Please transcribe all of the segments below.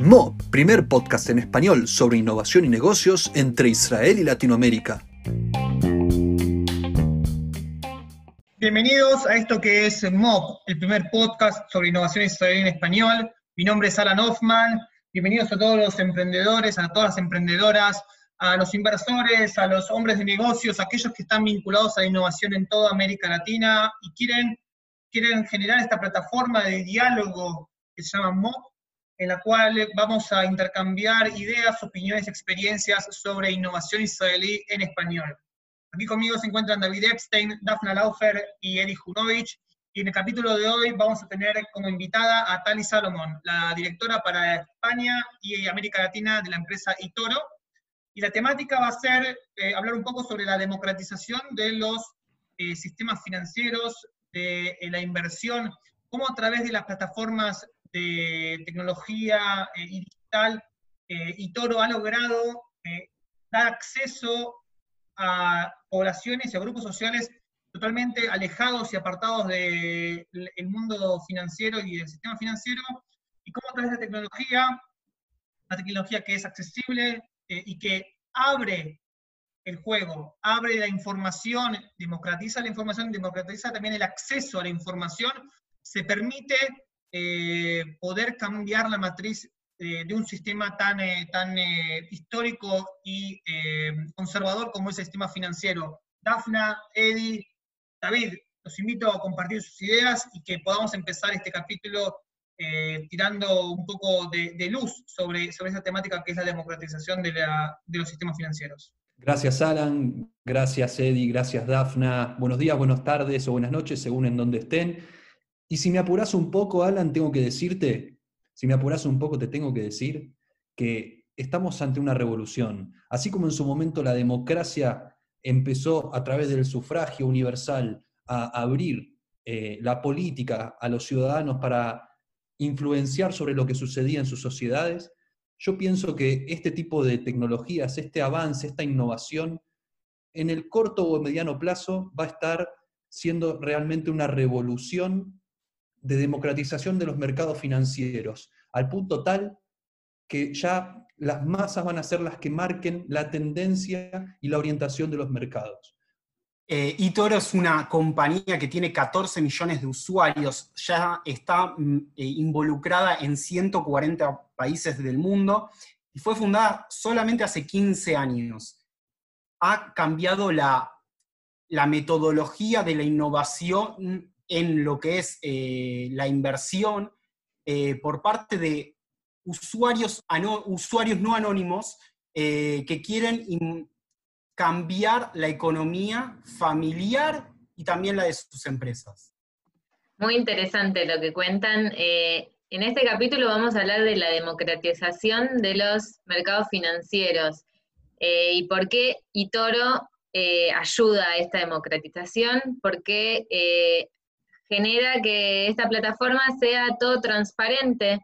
Mo, primer podcast en español sobre innovación y negocios entre Israel y Latinoamérica. Bienvenidos a esto que es MOP, el primer podcast sobre innovación israelí en español. Mi nombre es Alan Hoffman. Bienvenidos a todos los emprendedores, a todas las emprendedoras, a los inversores, a los hombres de negocios, a aquellos que están vinculados a la innovación en toda América Latina y quieren, quieren generar esta plataforma de diálogo que se llama MOP, en la cual vamos a intercambiar ideas, opiniones, experiencias sobre innovación israelí en español. Aquí conmigo se encuentran David Epstein, Dafna Laufer y Eri Junovich. Y en el capítulo de hoy vamos a tener como invitada a Tali Salomón, la directora para España y América Latina de la empresa Itoro. Y la temática va a ser eh, hablar un poco sobre la democratización de los eh, sistemas financieros, de eh, la inversión, cómo a través de las plataformas de tecnología y digital, Itoro ha logrado dar acceso a poblaciones y a grupos sociales totalmente alejados y apartados del mundo financiero y del sistema financiero, y cómo a través de la tecnología, la tecnología que es accesible eh, y que abre el juego, abre la información, democratiza la información, democratiza también el acceso a la información, se permite eh, poder cambiar la matriz eh, de un sistema tan, eh, tan eh, histórico y conservador como es el sistema financiero. Dafna, Eddie, David, los invito a compartir sus ideas y que podamos empezar este capítulo tirando un poco de, luz sobre, sobre esa temática que es la democratización de, de los sistemas financieros. Gracias Alan, gracias Eddie, gracias Dafna. Buenos días, buenas tardes o buenas noches, según en donde estén. Y si me apuras un poco, Alan, tengo que decirte si me apuras un poco, te tengo que decir que estamos ante una revolución. Así como en su momento la democracia empezó a través del sufragio universal a abrir eh, la política a los ciudadanos para influenciar sobre lo que sucedía en sus sociedades, yo pienso que este tipo de tecnologías, este avance, esta innovación, en el corto o mediano plazo va a estar siendo realmente una revolución de democratización de los mercados financieros, al punto tal que ya las masas van a ser las que marquen la tendencia y la orientación de los mercados. Eh, es una compañía que tiene 14 millones de usuarios, ya está mm, eh, involucrada en 140 países del mundo y fue fundada solamente hace 15 años. Ha cambiado la, metodología de la innovación en lo que es eh, la inversión eh, por parte de usuarios, no anónimos que quieren cambiar la economía familiar y también la de sus empresas. Muy interesante lo que cuentan. en este capítulo vamos a hablar de la democratización de los mercados financieros y por qué Itoro ayuda a esta democratización, porque genera que esta plataforma sea todo transparente.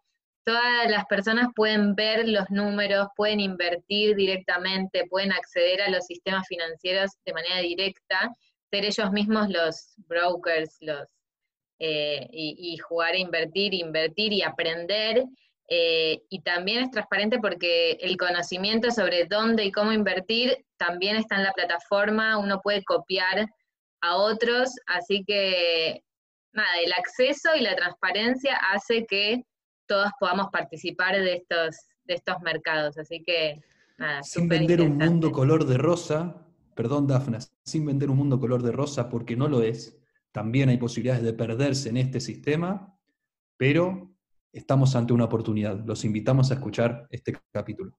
Todas las personas pueden ver los números, pueden invertir directamente, pueden acceder a los sistemas financieros de manera directa, ser ellos mismos los brokers, los eh, y, jugar a invertir, invertir y aprender. Eh, y también es transparente porque el conocimiento sobre dónde y cómo invertir también está en la plataforma, uno puede copiar a otros, así que nada, el acceso y la transparencia hace que todos podamos participar de estos, de estos mercados. Así que, nada, Sin vender un mundo color de rosa, perdón, Dafna, sin vender un mundo color de rosa porque no lo es, también hay posibilidades de perderse en este sistema, pero estamos ante una oportunidad. Los invitamos a escuchar este capítulo.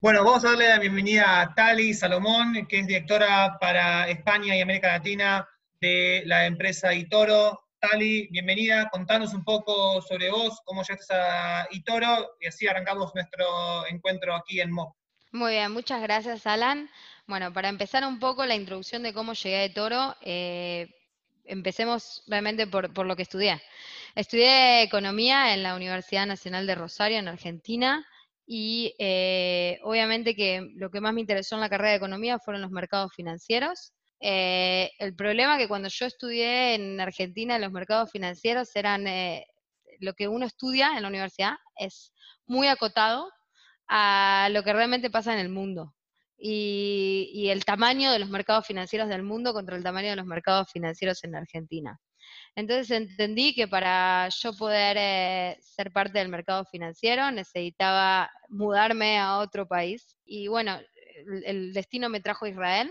Bueno, vamos a darle la bienvenida a Tali Salomón, que es directora para España y América Latina de la empresa Itoro. Tali, bienvenida, contanos un poco sobre vos, cómo llegaste a Itoro y así arrancamos nuestro encuentro aquí en MOP. Muy bien, muchas gracias Alan. Bueno, para empezar un poco la introducción de cómo llegué a Itoro, eh, empecemos realmente por, por lo que estudié. Estudié economía en la Universidad Nacional de Rosario, en Argentina. Y eh, obviamente que lo que más me interesó en la carrera de economía fueron los mercados financieros. Eh, el problema que cuando yo estudié en Argentina los mercados financieros eran eh, lo que uno estudia en la universidad es muy acotado a lo que realmente pasa en el mundo. Y, el tamaño de los mercados financieros del mundo contra el tamaño de los mercados financieros en Argentina. Entonces entendí que para yo poder eh, ser parte del mercado financiero necesitaba mudarme a otro país. Y bueno, el, destino me trajo a Israel.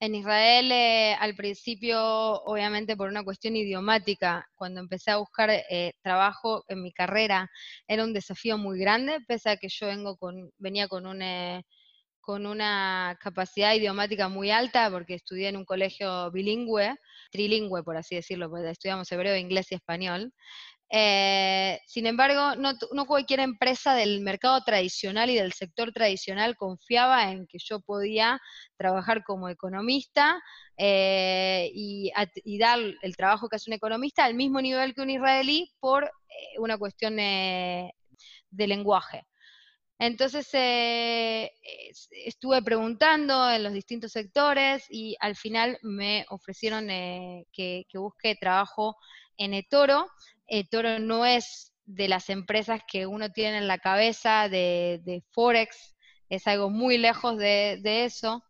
En Israel, eh, al principio, obviamente por una cuestión idiomática, cuando empecé a buscar eh, trabajo en mi carrera, era un desafío muy grande, pese a que yo vengo con, venía con un con una capacidad idiomática muy alta, porque estudié en un colegio bilingüe, trilingüe, por así decirlo, porque estudiamos hebreo, inglés y español. Eh, sin embargo, no, cualquier empresa del mercado tradicional y del sector tradicional confiaba en que yo podía trabajar como economista eh, y, dar el trabajo que hace un economista al mismo nivel que un israelí por eh, una cuestión de lenguaje. Entonces estuve preguntando en los distintos sectores y al final me ofrecieron eh, que, busque trabajo en eToro. eToro no es de las empresas que uno tiene en la cabeza de, Forex, es algo muy lejos de eso.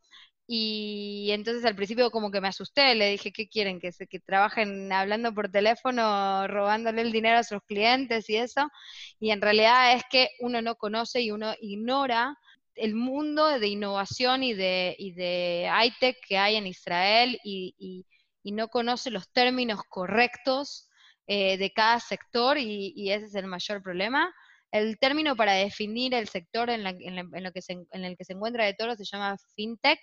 Y entonces al principio como que me asusté, le dije, ¿qué quieren? Que, que trabajen hablando por teléfono, robándole el dinero a sus clientes y eso. Y en realidad es que uno no conoce y uno ignora el mundo de innovación y de, y de high-tech que hay en Israel y, no conoce los términos correctos eh, de cada sector y, ese es el mayor problema. El término para definir el sector en, lo que en el que se encuentra de todo se llama fintech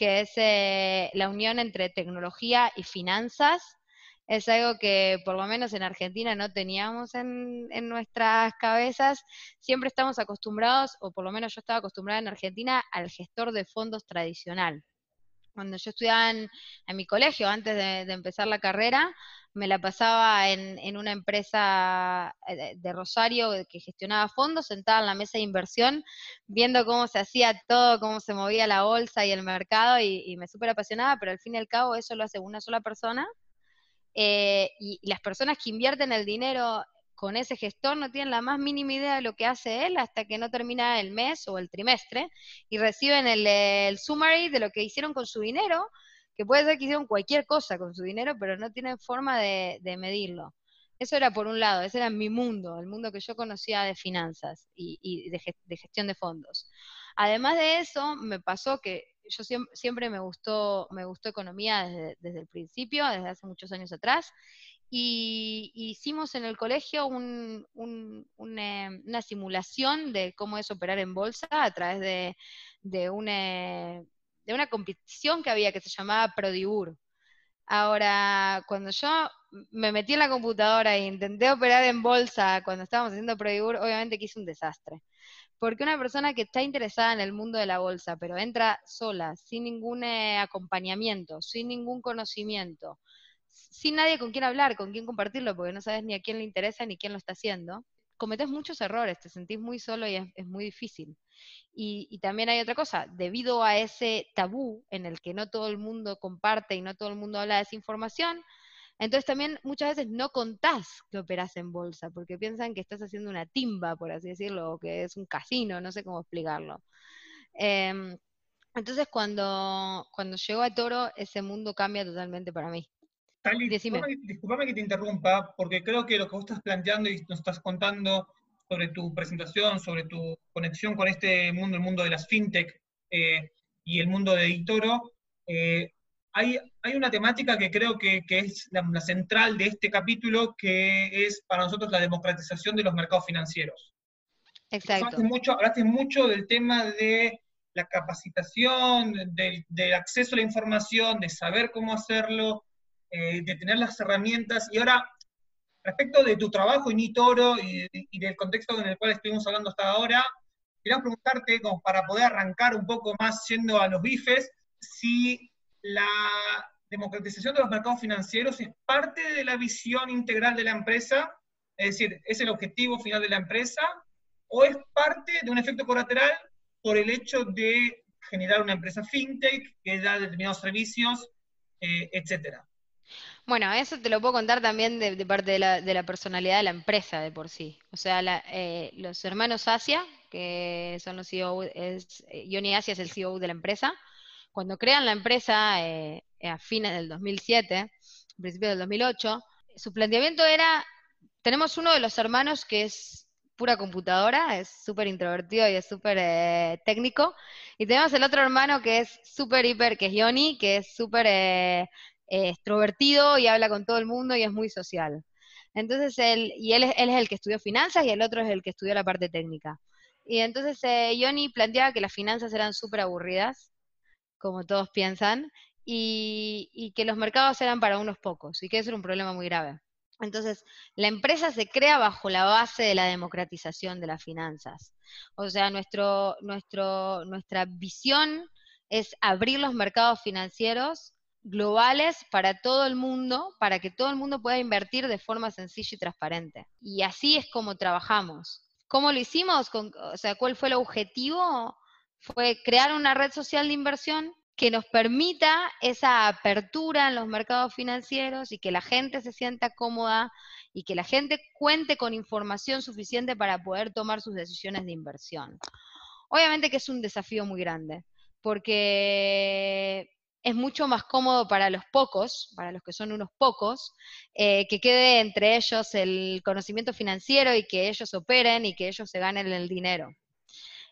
que es eh, la unión entre tecnología y finanzas. Es algo que por lo menos en Argentina no teníamos en, nuestras cabezas. Siempre estamos acostumbrados, o por lo menos yo estaba acostumbrada en Argentina, al gestor de fondos tradicional. Cuando yo estudiaba en, mi colegio, antes de empezar la carrera, me la pasaba en, una empresa eh, de, Rosario que gestionaba fondos, sentada en la mesa de inversión, viendo cómo se hacía todo, cómo se movía la bolsa y el mercado, y, me súper apasionaba, pero al fin y al cabo eso lo hace una sola persona. Eh, y, las personas que invierten el dinero con ese gestor no tienen la más mínima idea de lo que hace él hasta que no termina el mes o el trimestre y reciben el, el summary de lo que hicieron con su dinero que puede ser que hicieron cualquier cosa con su dinero, pero no tienen forma de, medirlo. Eso era por un lado, ese era mi mundo, el mundo que yo conocía de finanzas y, de, gestión de fondos. Además de eso, me pasó que yo siempre, me gustó, me gustó economía desde, el principio, desde hace muchos años atrás, y hicimos en el colegio eh, una simulación de cómo es operar en bolsa a través de, de un, eh, una competición que había que se llamaba Prodibur. Ahora, cuando yo me metí en la computadora e intenté operar en bolsa cuando estábamos haciendo Prodibur, obviamente que hice un desastre. Porque una persona que está interesada en el mundo de la bolsa, pero entra sola, sin ningún eh, acompañamiento, sin ningún conocimiento, sin nadie con quien hablar, con quien compartirlo, porque no sabes ni a quién le interesa ni quién lo está haciendo, cometes muchos errores, te sentís muy solo y es muy difícil. Y, también hay otra cosa, debido a ese tabú en el que no todo el mundo comparte y no todo el mundo habla de esa información, entonces también muchas veces no contás que operas en bolsa, porque piensan que estás haciendo una timba, por así decirlo, o que es un casino, no sé cómo explicarlo. Em, entonces cuando, cuando llego a Toro, ese mundo cambia totalmente para mí. Tali, disculpame que te interrumpa, porque creo que lo que vos estás planteando y nos estás contando sobre tu presentación, sobre tu conexión con este mundo, el mundo de las fintech eh, y el mundo de Editoro. Eh, hay, hay, una temática que creo que, es la, central de este capítulo, que es para nosotros la democratización de los mercados financieros. Exacto. Hablaste mucho, hablaste mucho del tema de la capacitación, del, acceso a la información, de saber cómo hacerlo, eh, de tener las herramientas. Y ahora Respecto de tu trabajo en Itoro y, del contexto en el cual estuvimos hablando hasta ahora, quería preguntarte, como para poder arrancar un poco más yendo a los bifes, si la democratización de los mercados financieros es parte de la visión integral de la empresa, es decir, es el objetivo final de la empresa, o es parte de un efecto colateral por el hecho de generar una empresa fintech que da determinados servicios, eh, etcétera. Bueno, eso te lo puedo contar también de, parte de la, personalidad de la empresa de por sí. O sea, eh, los hermanos Asia, que son los CEO, es, Johnny Asia es el CEO de la empresa, cuando crean la empresa a fines del 2007, principios del 2008, su planteamiento era, tenemos uno de los hermanos que es pura computadora, es súper introvertido y es súper eh, técnico, y tenemos el otro hermano que es súper hiper, que es Yoni, que es súper eh, eh, extrovertido y habla con todo el mundo y es muy social. Entonces, él, y él, él es el que estudió finanzas y el otro es el que estudió la parte técnica. Y entonces Yoni planteaba que las finanzas eran súper aburridas, como todos piensan, y, que los mercados eran para unos pocos y que eso era un problema muy grave. Entonces, la empresa se crea bajo la base de la democratización de las finanzas. O sea, nuestro, nuestro, nuestra visión es abrir los mercados financieros globales para todo el mundo, para que todo el mundo pueda invertir de forma sencilla y transparente. Y así es como trabajamos. ¿Cómo lo hicimos? o sea, ¿cuál fue el objetivo? Fue crear una red social de inversión que nos permita esa apertura en los mercados financieros y que la gente se sienta cómoda y que la gente cuente con información suficiente para poder tomar sus decisiones de inversión. Obviamente que es un desafío muy grande, porque es mucho más cómodo para los pocos, para los que son unos pocos, eh, que quede entre ellos el conocimiento financiero y que ellos operen y que ellos se ganen el dinero.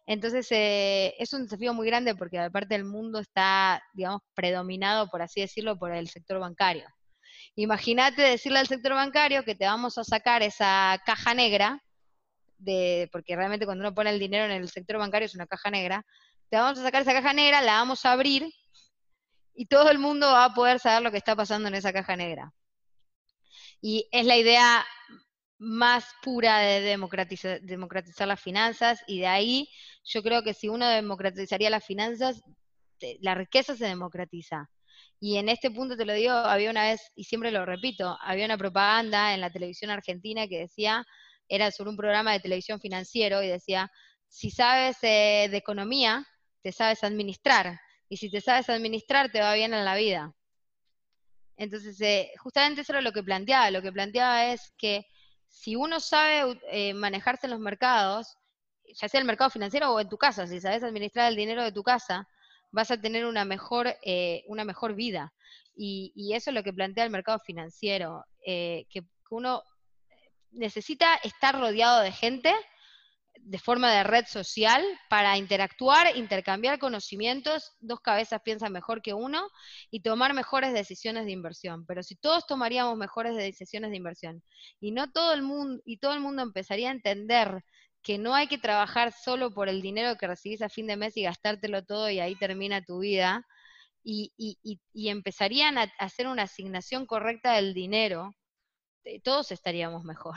Entonces, eh, es un desafío muy grande porque aparte el mundo está, digamos, predominado, por así decirlo, por el sector bancario. Imagínate decirle al sector bancario que te vamos a sacar esa caja negra, de, porque realmente cuando uno pone el dinero en el sector bancario es una caja negra, te vamos a sacar esa caja negra, la vamos a abrir y todo el mundo va a poder saber lo que está pasando en esa caja negra. Y es la idea más pura de democratizar, las finanzas y de ahí yo creo que si uno democratizaría las finanzas, la riqueza se democratiza. Y en este punto te lo digo, había una vez, y siempre lo repito, había una propaganda en la televisión argentina que decía, era sobre un programa de televisión financiero y decía, si sabes eh, de economía, te sabes administrar. Y si te sabes administrar, te va bien en la vida. Entonces, eh, justamente eso era lo que planteaba. Lo que planteaba es que si uno sabe eh, manejarse en los mercados, ya sea el mercado financiero o en tu casa, si sabes administrar el dinero de tu casa, vas a tener una mejor, eh, una mejor vida. Y, eso es lo que plantea el mercado financiero, eh, que uno necesita estar rodeado de gente de forma de red social para interactuar, intercambiar conocimientos, dos cabezas piensan mejor que uno y tomar mejores decisiones de inversión. Pero si todos tomaríamos mejores decisiones de inversión y no todo el mundo y todo el mundo empezaría a entender que no hay que trabajar solo por el dinero que recibís a fin de mes y gastártelo todo y ahí termina tu vida, y, y empezarían a hacer una asignación correcta del dinero, eh, todos estaríamos mejor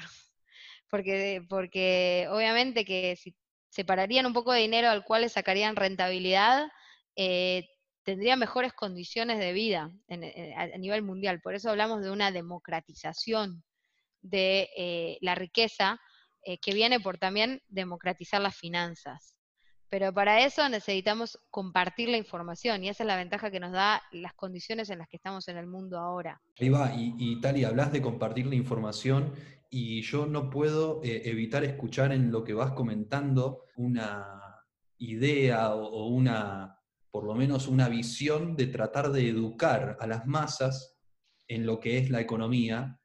porque, porque obviamente que si separarían un poco de dinero al cual le sacarían rentabilidad, eh, tendría mejores condiciones de vida eh, a, nivel mundial. Por eso hablamos de una democratización de eh, la riqueza que viene por también democratizar las finanzas. Pero para eso necesitamos compartir la información y esa es la ventaja que nos da las condiciones en las que estamos en el mundo ahora. Ahí y, Tali, hablas de compartir la información y yo no puedo eh, evitar escuchar en lo que vas comentando una idea o, una, por lo menos una visión de tratar de educar a las masas en lo que es la economía,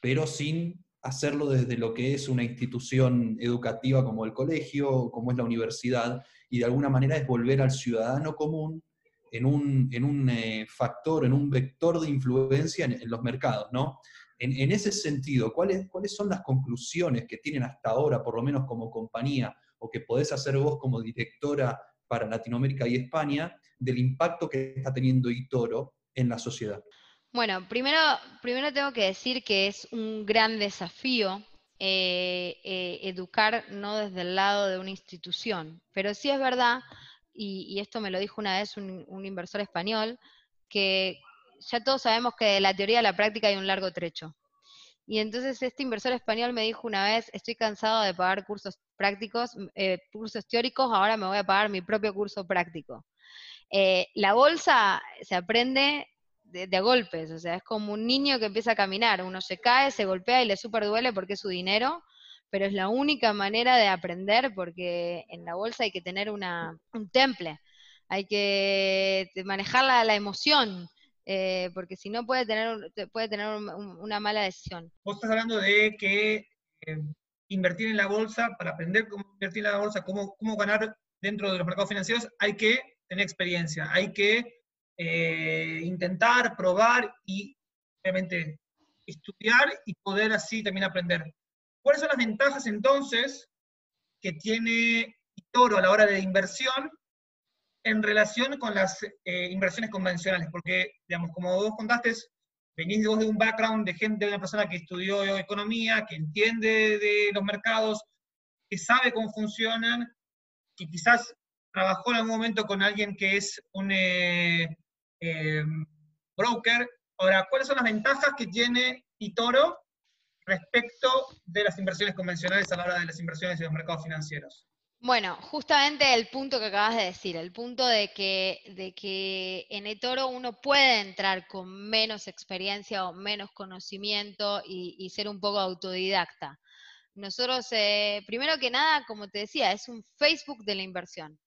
pero sin hacerlo desde lo que es una institución educativa como el colegio, como es la universidad, y de alguna manera es volver al ciudadano común en un, en un eh, factor, en un vector de influencia en, en los mercados, ¿no? En, ese sentido, ¿cuáles, ¿cuáles son las conclusiones que tienen hasta ahora, por lo menos como compañía, o que podés hacer vos como directora para Latinoamérica y España, del impacto que está teniendo eToro en la sociedad? Bueno, primero, primero tengo que decir que es un gran desafío eh, eh, educar no desde el lado de una institución, pero sí es verdad, y, esto me lo dijo una vez un, inversor español, que ya todos sabemos que de la teoría a la práctica hay un largo trecho. Y entonces este inversor español me dijo una vez, estoy cansado de pagar cursos prácticos, eh, cursos teóricos, ahora me voy a pagar mi propio curso práctico. La bolsa se aprende de, a golpes, o sea, es como un niño que empieza a caminar, uno se cae, se golpea y le súper duele porque es su dinero, pero es la única manera de aprender porque en la bolsa hay que tener una, un temple, hay que manejar la, la emoción, eh, porque si no puede tener, puede tener una mala decisión. Vos estás hablando de que eh, invertir en la bolsa, para aprender cómo invertir en la bolsa, cómo, cómo ganar dentro de los mercados financieros, hay que tener experiencia, hay que eh, intentar, probar y obviamente estudiar y poder así también aprender. ¿Cuáles son las ventajas entonces que tiene Toro a la hora de inversión en relación con las eh, inversiones convencionales? Porque, digamos, como vos contaste, venís vos de un background de gente, de una persona que estudió economía, que entiende de los mercados, que sabe cómo funcionan, que quizás trabajó en algún momento con alguien que es un eh, eh, broker. Ahora, ¿cuáles son las ventajas que tiene Itoro respecto de las inversiones convencionales a la hora de las inversiones en los mercados financieros? Bueno, justamente el punto que acabas de decir, el punto de que, de que en eToro uno puede entrar con menos experiencia o menos conocimiento y, ser un poco autodidacta. Nosotros, eh, primero que nada, como te decía, es un Facebook de la inversión.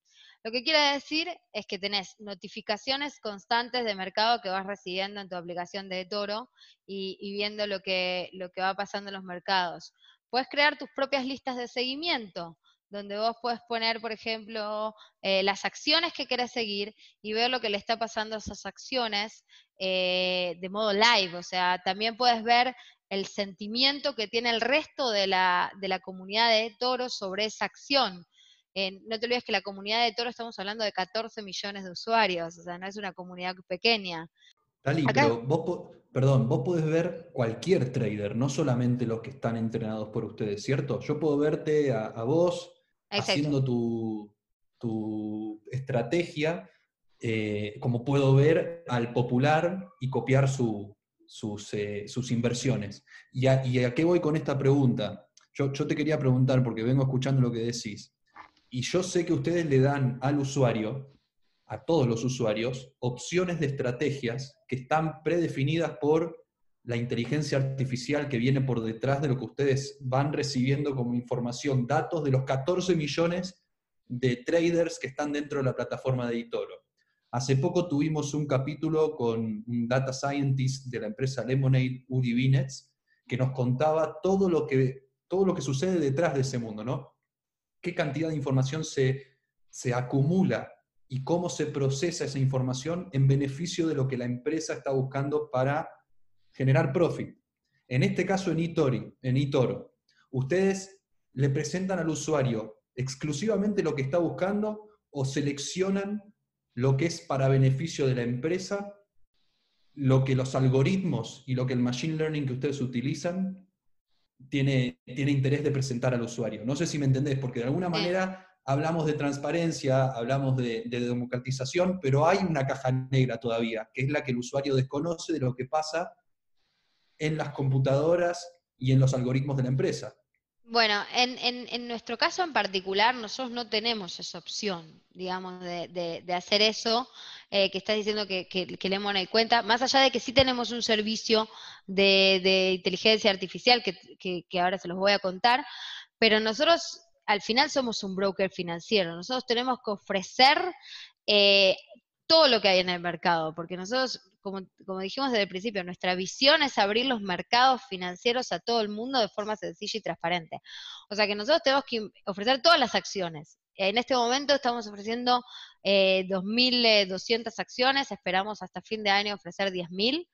Lo que quiere decir es que tenés notificaciones constantes de mercado que vas recibiendo en tu aplicación de Toro y, viendo lo que, lo que va pasando en los mercados. Puedes crear tus propias listas de seguimiento, donde vos puedes poner, por ejemplo, eh, las acciones que querés seguir y ver lo que le está pasando a esas acciones eh, de modo live. O sea, también puedes ver el sentimiento que tiene el resto de la, de la comunidad de Toro sobre esa acción no te olvides que la comunidad de Toro estamos hablando de 14 millones de usuarios, o sea, no es una comunidad pequeña. Dali, pero vos, perdón, vos podés ver cualquier trader, no solamente los que están entrenados por ustedes, ¿cierto? Yo puedo verte a, vos haciendo tu, estrategia, eh, como puedo ver al popular y copiar sus, eh, sus, inversiones. ¿Y a, ¿Y a, qué voy con esta pregunta? Yo, yo te quería preguntar, porque vengo escuchando lo que decís. Y yo sé que ustedes le dan al usuario, a todos los usuarios, opciones de estrategias que están predefinidas por la inteligencia artificial que viene por detrás de lo que ustedes van recibiendo como información, datos de los 14 millones de traders que están dentro de la plataforma de Itoro. Hace poco tuvimos un capítulo con un data scientist de la empresa Lemonade, Uri Binetz, que nos contaba todo lo que, todo lo que sucede detrás de ese mundo, ¿no? Qué cantidad de información se, se acumula y cómo se procesa esa información en beneficio de lo que la empresa está buscando para generar profit. En este caso, en eToro, en eToro, ustedes le presentan al usuario exclusivamente lo que está buscando o seleccionan lo que es para beneficio de la empresa, lo que los algoritmos y lo que el machine learning que ustedes utilizan tiene, tiene interés de presentar al usuario. No sé si me entendés, porque de alguna manera hablamos de transparencia, hablamos de, democratización, pero hay una caja negra todavía, que es la que el usuario desconoce de lo que pasa en las computadoras y en los algoritmos de la empresa. Bueno, en, nuestro caso en particular, nosotros no tenemos esa opción, digamos, de, hacer eso eh, que estás diciendo que, que, que Lemon cuenta, más allá de que sí tenemos un servicio de, inteligencia artificial, que, ahora se los voy a contar, pero nosotros al final somos un broker financiero, nosotros tenemos que ofrecer eh, todo lo que hay en el mercado, porque nosotros como, dijimos desde el principio, nuestra visión es abrir los mercados financieros a todo el mundo de forma sencilla y transparente. O sea que nosotros tenemos que ofrecer todas las acciones. En este momento estamos ofreciendo eh, 2.200 acciones, esperamos hasta fin de año ofrecer 10.000.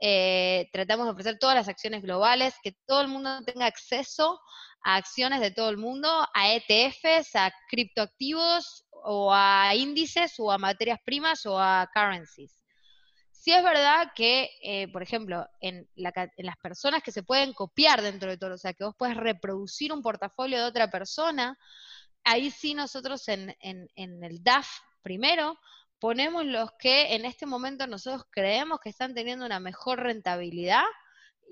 Eh, tratamos de ofrecer todas las acciones globales, que todo el mundo tenga acceso a acciones de todo el mundo, a ETFs, a criptoactivos o a índices o a materias primas o a currencies. Sí es verdad que, eh, por ejemplo, en, las personas que se pueden copiar dentro de todo, o sea, que vos puedes reproducir un portafolio de otra persona, ahí sí nosotros en, el DAF primero ponemos los que en este momento nosotros creemos que están teniendo una mejor rentabilidad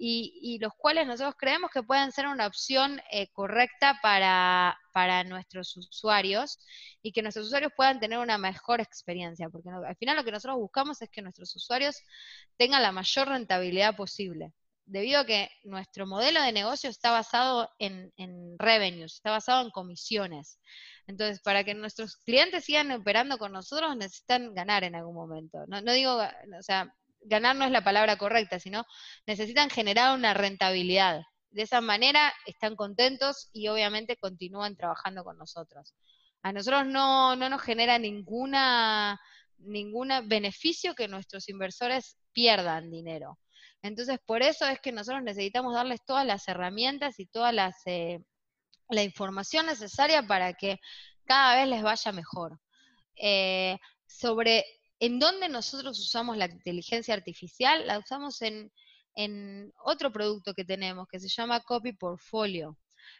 y, los cuales nosotros creemos que pueden ser una opción eh, correcta para, para, nuestros usuarios y que nuestros usuarios puedan tener una mejor experiencia, porque al final lo que nosotros buscamos es que nuestros usuarios tengan la mayor rentabilidad posible, debido a que nuestro modelo de negocio está basado en, en revenues, está basado en comisiones. Entonces, para que nuestros clientes sigan operando con nosotros, necesitan ganar en algún momento. No, no digo, o sea, ganar no es la palabra correcta, sino necesitan generar una rentabilidad. De esa manera están contentos y obviamente continúan trabajando con nosotros. A nosotros no, no nos genera ninguna ningún beneficio que nuestros inversores pierdan dinero. Entonces, por eso es que nosotros necesitamos darles todas las herramientas y toda las, eh, la información necesaria para que cada vez les vaya mejor. Eh, sobre ¿En dónde nosotros usamos la inteligencia artificial? La usamos en, otro producto que tenemos que se llama Copy Portfolio.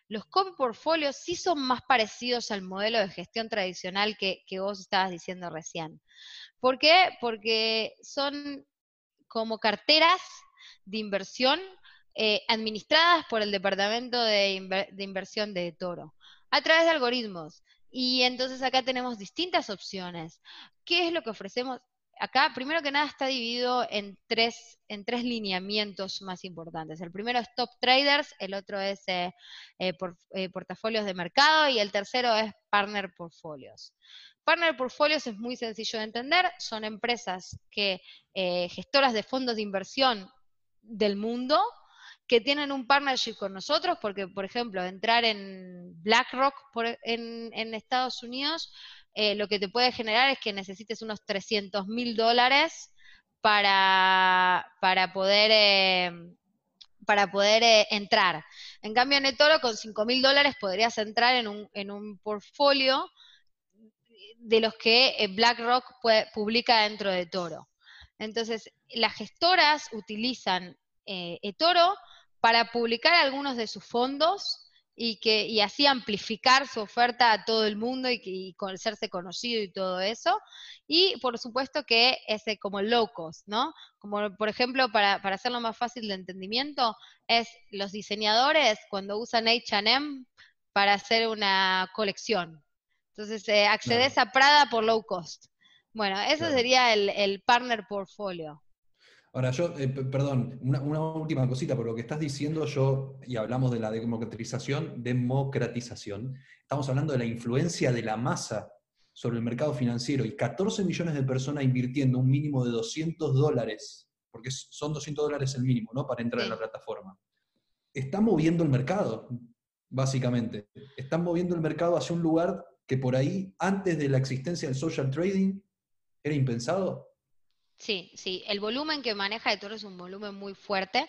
Los copy portfolios sí son más parecidos al modelo de gestión tradicional que, vos estabas diciendo recién. ¿Por qué? Porque son como carteras de inversión eh, administradas por el Departamento de, de, Inversión de Toro a través de algoritmos. Y entonces acá tenemos distintas opciones. ¿Qué es lo que ofrecemos? Acá, primero que nada, está dividido en tres, en tres lineamientos más importantes. El primero es top traders, el otro es eh, eh, eh, portafolios de mercado y el tercero es partner portfolios. Partner portfolios es muy sencillo de entender, son empresas que gestoras de fondos de inversión del mundo que tienen un partnership con nosotros, porque, por ejemplo, entrar en BlackRock en, Estados Unidos, eh, lo que te puede generar es que necesites unos 300 mil dólares para, para poder, eh, para poder eh, entrar. En cambio, en eToro, con 5 mil dólares podrías entrar en un, en un portfolio de los que BlackRock publica dentro de Toro. Entonces, las gestoras utilizan eToro para publicar algunos de sus fondos y, que, y así amplificar su oferta a todo el mundo y, y hacerse conocido y todo eso. Y por supuesto que es como low cost, ¿no? Como por ejemplo, para, para hacerlo más fácil de entendimiento, es los diseñadores cuando usan HM para hacer una colección. Entonces, eh, accedes a Prada por low cost. Bueno, eso sería el, el partner portfolio. Ahora, yo, eh, perdón, una, última cosita, por lo que estás diciendo yo, y hablamos de la democratización, democratización, estamos hablando de la influencia de la masa sobre el mercado financiero y 14 millones de personas invirtiendo un mínimo de 200 dólares, porque son 200 dólares el mínimo, ¿no? Para entrar en la plataforma. Están moviendo el mercado, básicamente. Están moviendo el mercado hacia un lugar que por ahí, antes de la existencia del social trading, era impensado. Sí, sí, el volumen que maneja Toro es un volumen muy fuerte.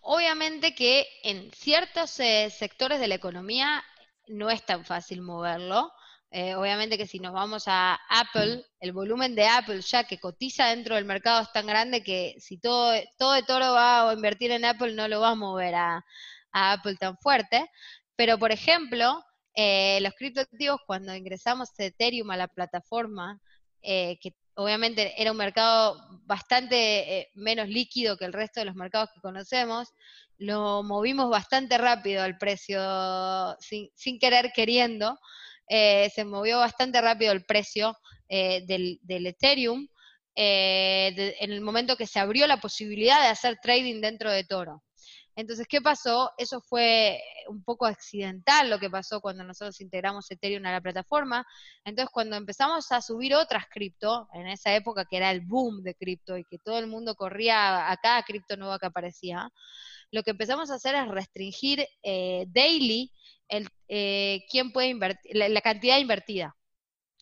Obviamente que en ciertos eh, sectores de la economía no es tan fácil moverlo. Eh, obviamente que si nos vamos a Apple, el volumen de Apple ya que cotiza dentro del mercado es tan grande que si todo, todo de toro va a invertir en Apple, no lo va a mover a, Apple tan fuerte. Pero, por ejemplo, eh, los criptoactivos, cuando ingresamos Ethereum a la plataforma, que obviamente era un mercado bastante eh, menos líquido que el resto de los mercados que conocemos, lo movimos bastante rápido al precio, sin, querer queriendo, eh, se movió bastante rápido el precio eh, del, Ethereum en el momento que se abrió la posibilidad de hacer trading dentro de Toro. Entonces, ¿qué pasó? Eso fue un poco accidental lo que pasó cuando nosotros integramos Ethereum a la plataforma. Entonces, cuando empezamos a subir otras cripto, en esa época que era el boom de cripto y que todo el mundo corría a cada cripto nueva que aparecía, lo que empezamos a hacer es restringir eh, daily el, eh, quién puede invertir, la, cantidad invertida.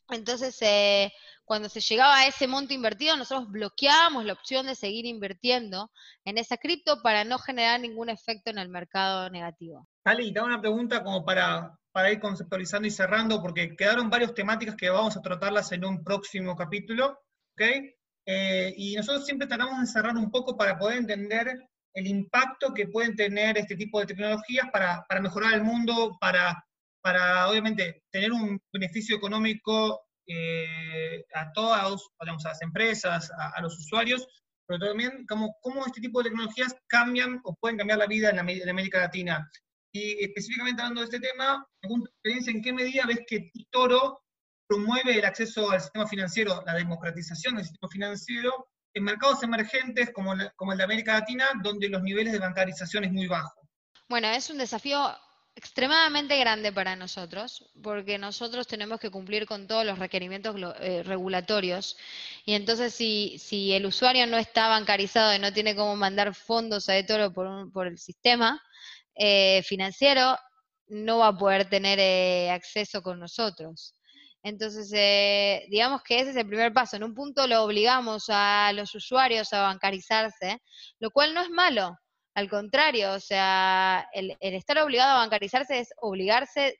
Entonces, eh, cuando se llegaba a ese monto invertido, nosotros bloqueábamos la opción de seguir invirtiendo en esa cripto para no generar ningún efecto en el mercado negativo. Ali, te hago una pregunta como para, para ir conceptualizando y cerrando, porque quedaron varias temáticas que vamos a tratarlas en un próximo capítulo, ¿ok? Eh, y nosotros siempre tratamos de cerrar un poco para poder entender el impacto que pueden tener este tipo de tecnologías para, para mejorar el mundo, para, para obviamente tener un beneficio económico eh, a todas, a las empresas, a, los usuarios, pero también cómo, cómo este tipo de tecnologías cambian o pueden cambiar la vida en, América Latina. Y específicamente hablando de este tema, experiencia, ¿en qué medida ves que Toro promueve el acceso al sistema financiero, la democratización del sistema financiero, en mercados emergentes como, como el de América Latina, donde los niveles de bancarización es muy bajo? Bueno, es un desafío extremadamente grande para nosotros, porque nosotros tenemos que cumplir con todos los requerimientos eh, regulatorios. Y entonces, si, si, el usuario no está bancarizado y no tiene cómo mandar fondos a eToro por, por el sistema eh, financiero, no va a poder tener eh, acceso con nosotros. Entonces, digamos que ese es el primer paso. En un punto lo obligamos a los usuarios a bancarizarse, lo cual no es malo al contrario, o sea, el, estar obligado a bancarizarse es obligarse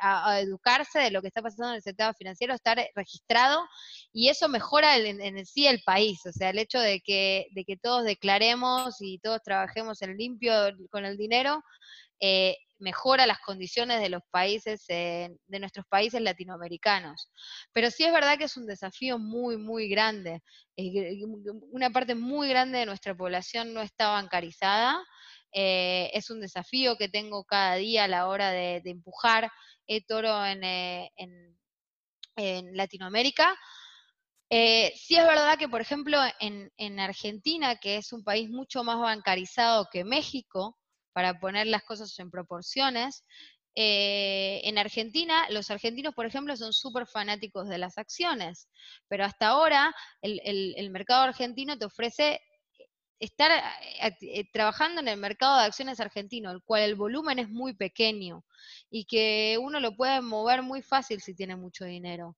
a, educarse de lo que está pasando en el sector financiero, estar registrado, y eso mejora en, sí el país. O sea, el hecho de que, de que todos declaremos y todos trabajemos en limpio con el dinero, eh, mejora las condiciones de los países, de nuestros países latinoamericanos. Pero sí es verdad que es un desafío muy, muy grande. Una parte muy grande de nuestra población no está bancarizada. Eh, es un desafío que tengo cada día a la hora de, empujar eToro eh, en, en Latinoamérica. Eh, sí es verdad que, por ejemplo, en, Argentina, que es un país mucho más bancarizado que México, para poner las cosas en proporciones. Eh, en Argentina, los argentinos, por ejemplo, son súper fanáticos de las acciones, pero hasta ahora el, mercado argentino te ofrece estar eh, eh, trabajando en el mercado de acciones argentino, el cual el volumen es muy pequeño y que uno lo puede mover muy fácil si tiene mucho dinero.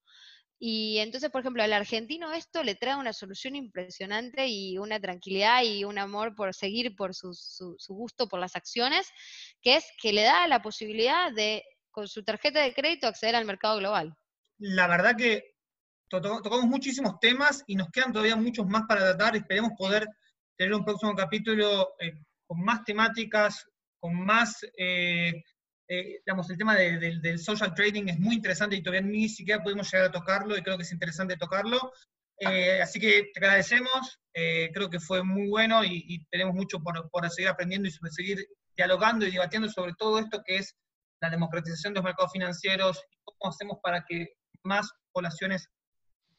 Y entonces, por ejemplo, al argentino esto le trae una solución impresionante y una tranquilidad y un amor por seguir por su, gusto por las acciones, que es que le da la posibilidad de, con su tarjeta de crédito, acceder al mercado global. La verdad que tocamos muchísimos temas y nos quedan todavía muchos más para tratar. Esperemos poder tener un próximo capítulo eh, con más temáticas, con más eh, eh, digamos, el tema del social trading es muy interesante y todavía ni siquiera pudimos llegar a tocarlo y creo que es interesante tocarlo. Eh, así que te agradecemos, eh, creo que fue muy bueno y, tenemos mucho por, por, seguir aprendiendo y seguir dialogando y debatiendo sobre todo esto que es la democratización de los mercados financieros y cómo hacemos para que más poblaciones,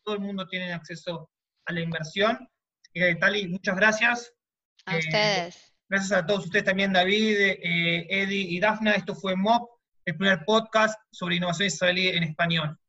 todo el mundo tienen acceso a la inversión. Así Tali, muchas gracias. A ustedes. Gracias a todos ustedes también, David, eh, Eddie y Dafna. Esto fue MOP, el primer podcast sobre innovación israelí en español.